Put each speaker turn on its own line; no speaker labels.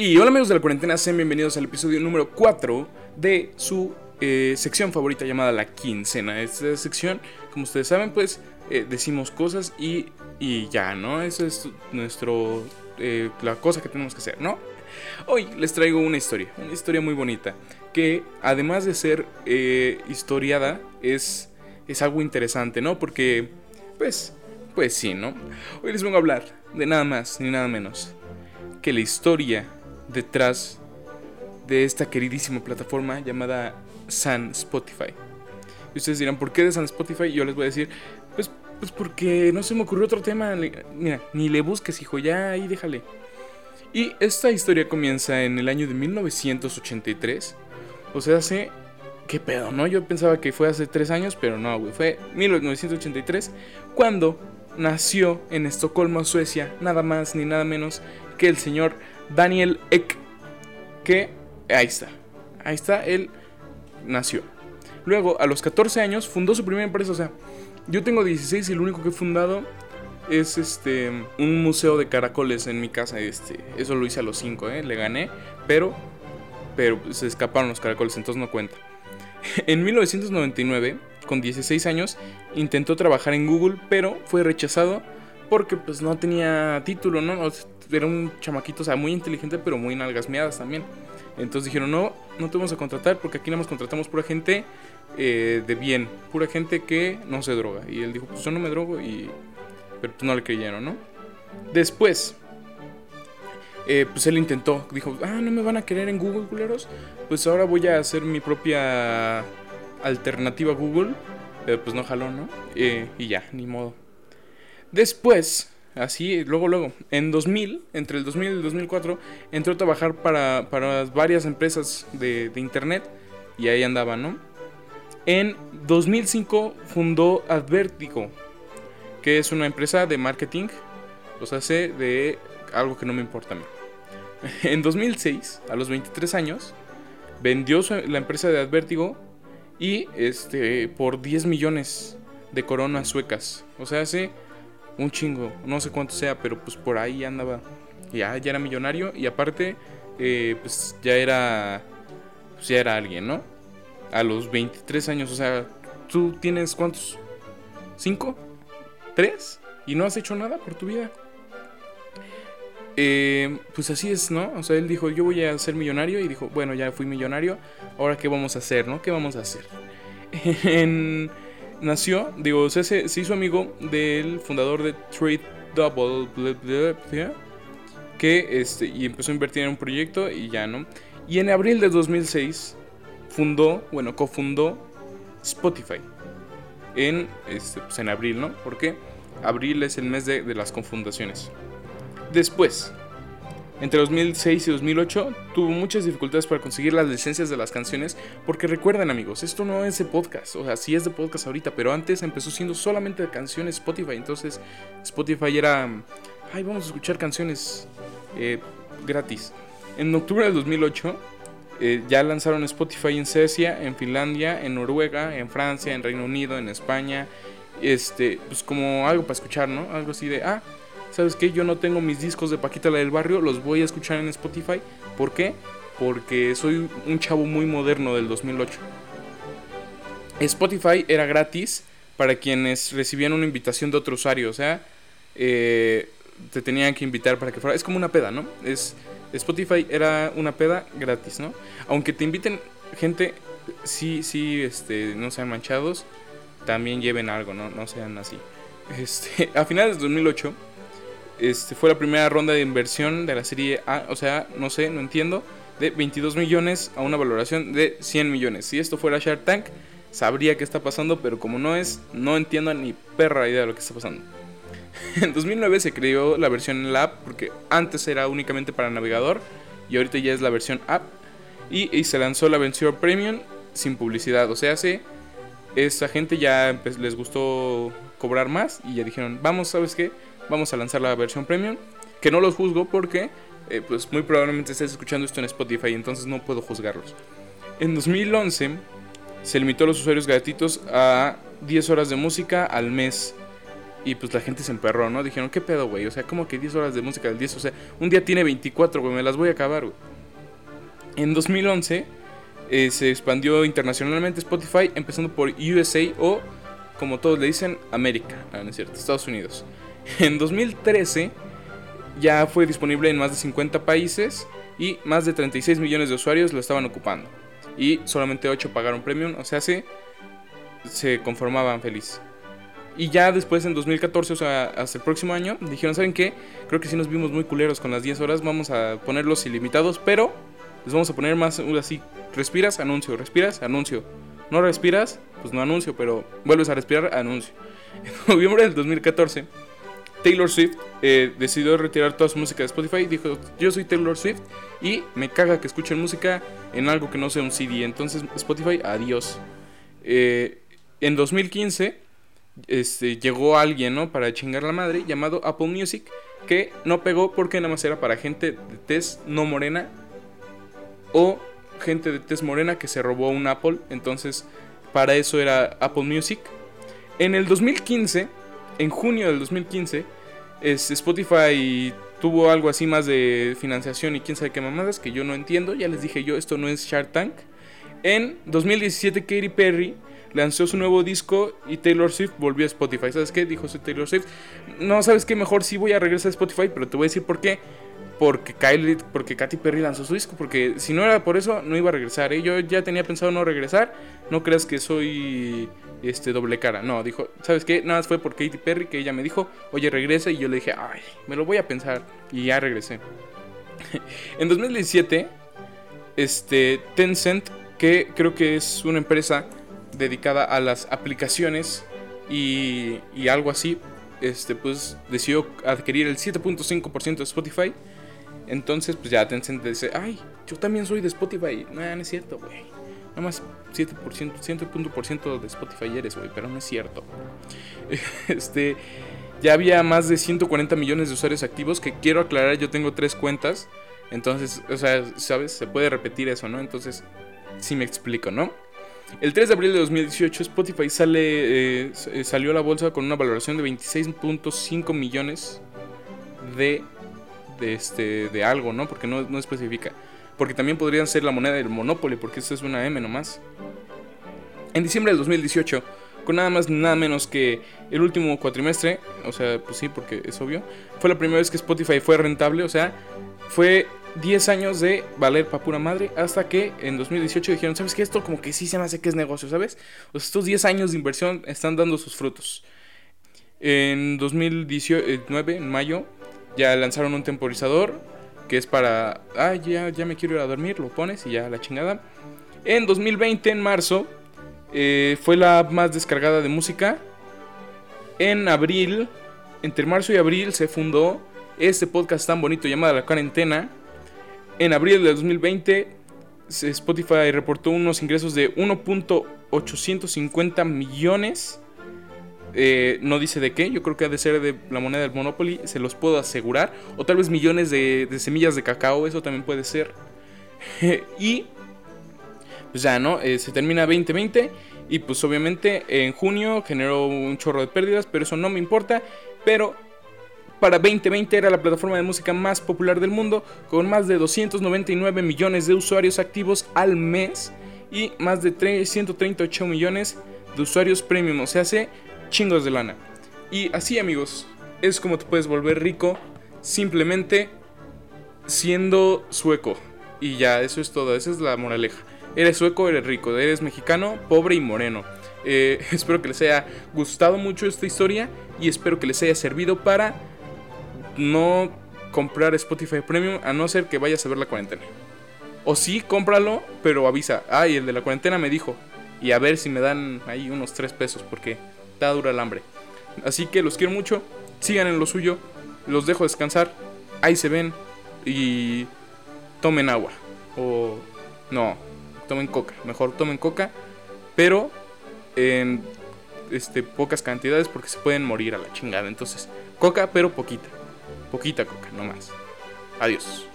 Y hola amigos de la cuarentena, sean bienvenidos al episodio número 4 de su eh, sección favorita llamada La Quincena. Esta sección, como ustedes saben, pues eh, decimos cosas y, y, ya, ¿no? Esa es nuestro, eh, la cosa que tenemos que hacer, ¿no? Hoy les traigo una historia, una historia muy bonita, que además de ser historiada, es, es algo interesante, ¿no? Porque, pues, pues sí, ¿no? Hoy les vengo a hablar de nada más ni nada menos que la historia detrás de esta queridísima plataforma llamada San Spotify. Y ustedes dirán, ¿por qué de San Spotify? yo les voy a decir, pues, pues porque no se me ocurrió otro tema. Mira, ni le busques, hijo, ya ahí déjale. Y esta historia comienza en el año de 1983. O sea, hace... ¿Qué pedo, no? Yo pensaba que fue hace tres años, pero no, güey. Fue 1983 cuando nació en Estocolmo, Suecia, nada más ni nada menos que el señor Daniel Eck, que ahí está, ahí está, él nació. Luego, a los 14 años, fundó su primera empresa, o sea, yo tengo 16 y lo único que he fundado es este un museo de caracoles en mi casa, este, eso lo hice a los 5, ¿eh? le gané, pero pero se escaparon los caracoles, entonces no cuenta. En 1999, con 16 años, intentó trabajar en Google, pero fue rechazado porque pues no tenía título, ¿no? Era un chamaquito, o sea, muy inteligente, pero muy nalgasmeadas también. Entonces dijeron, no, no te vamos a contratar porque aquí nada más contratamos pura gente eh, de bien, pura gente que no se droga. Y él dijo, pues yo no me drogo y... Pero pues no le creyeron, ¿no? Después, eh, pues él intentó, dijo, ah, no me van a querer en Google, culeros. Pues ahora voy a hacer mi propia alternativa a Google. Pero pues no jaló, ¿no? Eh, y ya, ni modo. Después, así, luego, luego, en 2000, entre el 2000 y el 2004, entró a trabajar para, varias empresas de, internet y ahí andaba, ¿no? En 2005 fundó Advertigo, que es una empresa de marketing, sea, sé de algo que no me importa a mí. En 2006, a los 23 años, vendió la empresa de Advertigo y este por 10 millones de coronas suecas. O sea, hace un chingo, no sé cuánto sea, pero pues por ahí andaba. Ya, ya era millonario y aparte, eh, pues ya era, pues ya era alguien, ¿no? A los 23 años, o sea, tú tienes cuántos? ¿Cinco? ¿Tres? Y no has hecho nada por tu vida. Eh, pues así es, ¿no? O sea, él dijo, yo voy a ser millonario y dijo, bueno, ya fui millonario, ahora qué vamos a hacer, ¿no? ¿Qué vamos a hacer? en nació, digo, se, se, hizo amigo del fundador de Trade Double, que este, y empezó a invertir en un proyecto y ya, ¿no? Y en abril de 2006 fundó, bueno, cofundó Spotify. En, este, pues en abril, ¿no? Porque abril es el mes de, de las confundaciones. Después, entre 2006 y 2008 tuvo muchas dificultades para conseguir las licencias de las canciones porque recuerden amigos, esto no es de podcast, o sea, sí es de podcast ahorita, pero antes empezó siendo solamente de canciones Spotify, entonces Spotify era, ay, vamos a escuchar canciones eh, gratis. En octubre del 2008 eh, ya lanzaron Spotify en Suecia, en Finlandia, en Noruega, en Francia, en Reino Unido, en España, este, pues como algo para escuchar, ¿no? Algo así de, ah, ¿sabes qué? Yo no tengo mis discos de Paquita la del barrio, los voy a escuchar en Spotify. ¿Por qué? Porque soy un chavo muy moderno del 2008. Spotify era gratis para quienes recibían una invitación de otro usuario, o sea, eh, te tenían que invitar para que fuera. Es como una peda, ¿no? Es, Spotify era una peda gratis, ¿no? Aunque te inviten gente, sí, sí, este, no sean manchados, también lleven algo, ¿no? No sean así. Este, a finales de 2008 este, fue la primera ronda de inversión de la serie A, o sea, no sé, no entiendo, de 22 millones a una valoración de 100 millones. Si esto fuera Shark Tank, sabría qué está pasando, pero como no es, no entiendo ni perra idea de lo que está pasando. En 2009 se creó la versión en la app, porque antes era únicamente para navegador y ahorita ya es la versión app. Y, se lanzó la versión premium sin publicidad, o sea, se, esa gente ya les gustó cobrar más y ya dijeron, vamos, ¿sabes qué? Vamos a lanzar la versión premium. Que no los juzgo porque, eh, pues muy probablemente estés escuchando esto en Spotify, entonces no puedo juzgarlos. En 2011 se limitó a los usuarios gratuitos a 10 horas de música al mes. Y pues la gente se emperró, ¿no? Dijeron, ¿qué pedo, güey? O sea, como que 10 horas de música del 10. O sea, un día tiene 24, güey, me las voy a acabar, güey. En 2011 eh, se expandió internacionalmente Spotify, empezando por USA o, como todos le dicen, América, ah, no es cierto, Estados Unidos. En 2013 ya fue disponible en más de 50 países y más de 36 millones de usuarios lo estaban ocupando. Y solamente 8 pagaron premium, o sea, se, se conformaban feliz. Y ya después en 2014, o sea, hasta el próximo año, dijeron, ¿saben qué? Creo que sí nos vimos muy culeros con las 10 horas, vamos a ponerlos ilimitados, pero les vamos a poner más así, respiras, anuncio, respiras, anuncio. No respiras, pues no anuncio, pero vuelves a respirar, anuncio. En noviembre del 2014 Taylor Swift eh, decidió retirar toda su música de Spotify. Dijo, yo soy Taylor Swift y me caga que escuchen música en algo que no sea un CD. Entonces Spotify, adiós. Eh, en 2015 este, llegó alguien ¿no? para chingar la madre llamado Apple Music que no pegó porque nada más era para gente de tez no morena o gente de tez morena que se robó un Apple. Entonces para eso era Apple Music. En el 2015 en junio del 2015, es, Spotify tuvo algo así más de financiación y quién sabe qué mamadas que yo no entiendo. Ya les dije yo, esto no es Shark Tank. En 2017, Katy Perry lanzó su nuevo disco y Taylor Swift volvió a Spotify. ¿Sabes qué? Dijo Taylor Swift. No, ¿sabes qué? Mejor sí voy a regresar a Spotify, pero te voy a decir por qué. Porque Kylie, porque Katy Perry lanzó su disco. Porque si no era por eso, no iba a regresar. ¿eh? Yo ya tenía pensado no regresar. No creas que soy este doble cara. No, dijo, ¿sabes qué? Nada más fue por Katy Perry que ella me dijo, oye, regresa. Y yo le dije, ay, me lo voy a pensar. Y ya regresé. en 2017, este, Tencent, que creo que es una empresa dedicada a las aplicaciones y, algo así, este, pues decidió adquirir el 7.5% de Spotify. Entonces, pues ya Tencent dice, ay, yo también soy de Spotify. No, no es cierto, güey. Nada más 7%, 100% de Spotify eres, güey, pero no es cierto. Este, ya había más de 140 millones de usuarios activos, que quiero aclarar, yo tengo tres cuentas. Entonces, o sea, ¿sabes? Se puede repetir eso, ¿no? Entonces, sí me explico, ¿no? El 3 de abril de 2018 Spotify sale, eh, eh, salió a la bolsa con una valoración de 26.5 millones de, de, este, de algo, ¿no? Porque no, no especifica. Porque también podrían ser la moneda del Monopoly, porque esta es una M nomás. En diciembre del 2018, con nada más nada menos que el último cuatrimestre, o sea, pues sí, porque es obvio, fue la primera vez que Spotify fue rentable, o sea, fue 10 años de valer pa' pura madre, hasta que en 2018 dijeron, ¿sabes qué? Esto como que sí se me hace que es negocio, ¿sabes? Estos 10 años de inversión están dando sus frutos. En 2019, en mayo, ya lanzaron un temporizador que es para, ah, ya, ya me quiero ir a dormir, lo pones y ya la chingada. En 2020, en marzo, eh, fue la más descargada de música. En abril, entre marzo y abril, se fundó este podcast tan bonito llamado La Cuarentena. En abril de 2020, Spotify reportó unos ingresos de 1.850 millones eh, no dice de qué, yo creo que ha de ser de la moneda del Monopoly, se los puedo asegurar. O tal vez millones de, semillas de cacao, eso también puede ser. y pues ya, ¿no? Eh, se termina 2020 y pues obviamente en junio generó un chorro de pérdidas, pero eso no me importa. Pero para 2020 era la plataforma de música más popular del mundo, con más de 299 millones de usuarios activos al mes y más de 338 millones de usuarios premium. O sea, hace chingos de lana. Y así amigos, es como te puedes volver rico simplemente siendo sueco. Y ya, eso es todo, esa es la moraleja. Eres sueco, eres rico, eres mexicano, pobre y moreno. Eh, espero que les haya gustado mucho esta historia y espero que les haya servido para no comprar Spotify Premium a no ser que vayas a ver la cuarentena. O sí, cómpralo, pero avisa. Ay, el de la cuarentena me dijo. Y a ver si me dan ahí unos 3 pesos porque está dura el hambre. Así que los quiero mucho, sigan en lo suyo, los dejo descansar, ahí se ven y tomen agua. O no, tomen coca, mejor tomen coca, pero en este, pocas cantidades porque se pueden morir a la chingada. Entonces, coca, pero poquita. Poquita coca, no más. Adiós.